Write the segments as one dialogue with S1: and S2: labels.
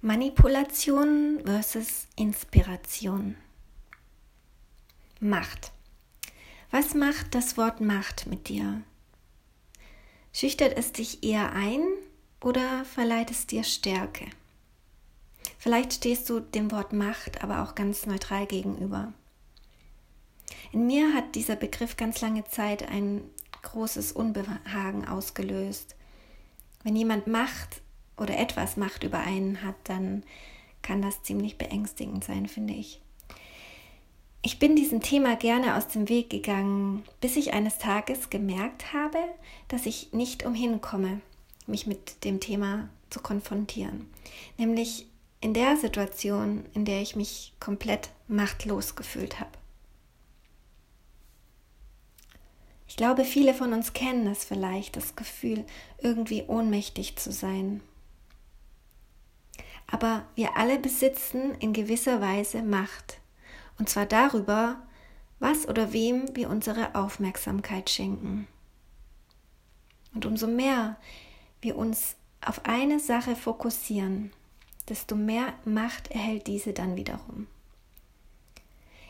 S1: Manipulation versus Inspiration. Macht. Was macht das Wort Macht mit dir? Schüchtert es dich eher ein oder verleiht es dir Stärke? Vielleicht stehst du dem Wort Macht aber auch ganz neutral gegenüber. In mir hat dieser Begriff ganz lange Zeit ein großes Unbehagen ausgelöst. Wenn jemand Macht oder etwas Macht über einen hat, dann kann das ziemlich beängstigend sein, finde ich. Ich bin diesem Thema gerne aus dem Weg gegangen, bis ich eines Tages gemerkt habe, dass ich nicht umhin komme, mich mit dem Thema zu konfrontieren. Nämlich in der Situation, in der ich mich komplett machtlos gefühlt habe. Ich glaube, viele von uns kennen es vielleicht, das Gefühl, irgendwie ohnmächtig zu sein. Aber wir alle besitzen in gewisser Weise Macht. Und zwar darüber, was oder wem wir unsere Aufmerksamkeit schenken. Und umso mehr wir uns auf eine Sache fokussieren, desto mehr Macht erhält diese dann wiederum.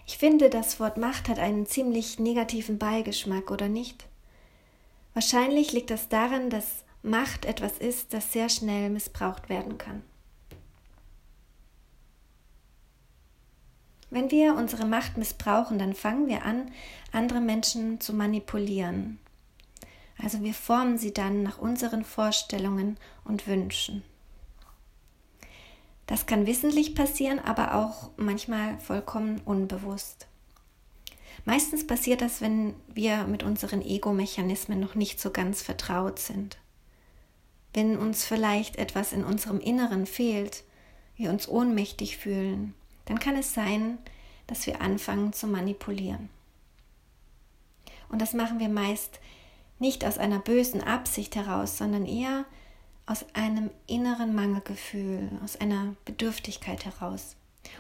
S1: Ich finde, das Wort Macht hat einen ziemlich negativen Beigeschmack, oder nicht? Wahrscheinlich liegt das daran, dass Macht etwas ist, das sehr schnell missbraucht werden kann. Wenn wir unsere Macht missbrauchen, dann fangen wir an, andere Menschen zu manipulieren. Also wir formen sie dann nach unseren Vorstellungen und Wünschen. Das kann wissentlich passieren, aber auch manchmal vollkommen unbewusst. Meistens passiert das, wenn wir mit unseren Ego-Mechanismen noch nicht so ganz vertraut sind. Wenn uns vielleicht etwas in unserem Inneren fehlt, wir uns ohnmächtig fühlen, dann kann es sein, dass wir anfangen zu manipulieren. Und das machen wir meist nicht aus einer bösen Absicht heraus, sondern eher aus einem inneren Mangelgefühl, aus einer Bedürftigkeit heraus.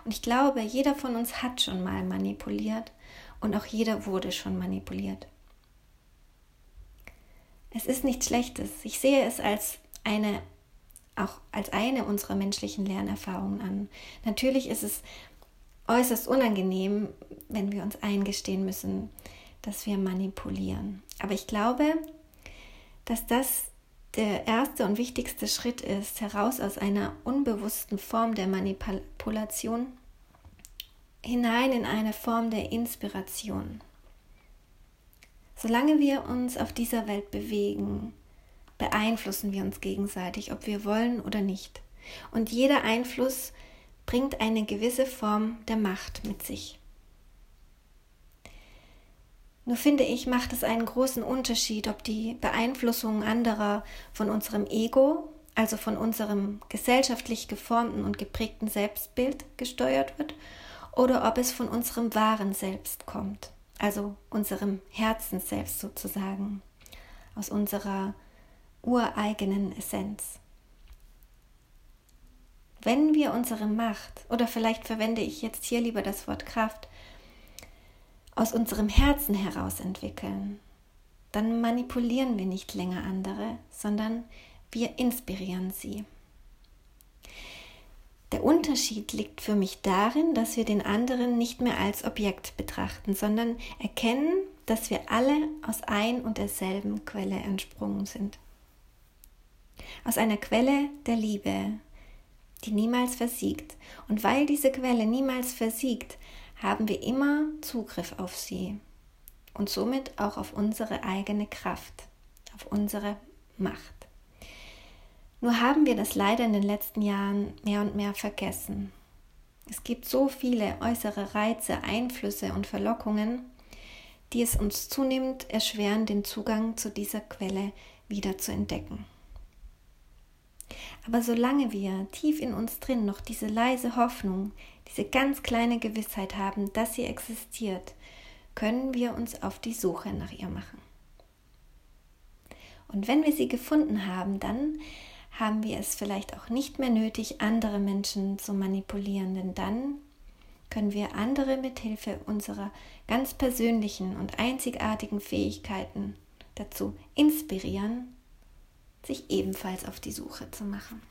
S1: Und ich glaube, jeder von uns hat schon mal manipuliert und auch jeder wurde schon manipuliert. Es ist nichts Schlechtes. Ich sehe es als eine auch als eine unserer menschlichen Lernerfahrungen an. Natürlich ist es äußerst unangenehm, wenn wir uns eingestehen müssen, dass wir manipulieren. Aber ich glaube, dass das der erste und wichtigste Schritt ist, heraus aus einer unbewussten Form der Manipulation hinein in eine Form der Inspiration. Solange wir uns auf dieser Welt bewegen, beeinflussen wir uns gegenseitig, ob wir wollen oder nicht. Und jeder Einfluss bringt eine gewisse Form der Macht mit sich. Nur finde ich, macht es einen großen Unterschied, ob die Beeinflussung anderer von unserem Ego, also von unserem gesellschaftlich geformten und geprägten Selbstbild gesteuert wird, oder ob es von unserem wahren Selbst kommt, also unserem Herzensselbst sozusagen, aus unserer ureigenen Essenz. Wenn wir unsere Macht, oder vielleicht verwende ich jetzt hier lieber das Wort Kraft, aus unserem Herzen heraus entwickeln, dann manipulieren wir nicht länger andere, sondern wir inspirieren sie. Der Unterschied liegt für mich darin, dass wir den anderen nicht mehr als Objekt betrachten, sondern erkennen, dass wir alle aus ein und derselben Quelle entsprungen sind. Aus einer Quelle der Liebe, die niemals versiegt. Und weil diese Quelle niemals versiegt, haben wir immer Zugriff auf sie und somit auch auf unsere eigene Kraft, auf unsere Macht. Nur haben wir das leider in den letzten Jahren mehr und mehr vergessen. Es gibt so viele äußere Reize, Einflüsse und Verlockungen, die es uns zunehmend erschweren, den Zugang zu dieser Quelle wieder zu entdecken. Aber solange wir tief in uns drin noch diese leise Hoffnung, diese ganz kleine Gewissheit haben, dass sie existiert, können wir uns auf die Suche nach ihr machen. Und wenn wir sie gefunden haben, dann haben wir es vielleicht auch nicht mehr nötig, andere Menschen zu manipulieren, denn dann können wir andere mithilfe unserer ganz persönlichen und einzigartigen Fähigkeiten dazu inspirieren, sich ebenfalls auf die Suche zu machen.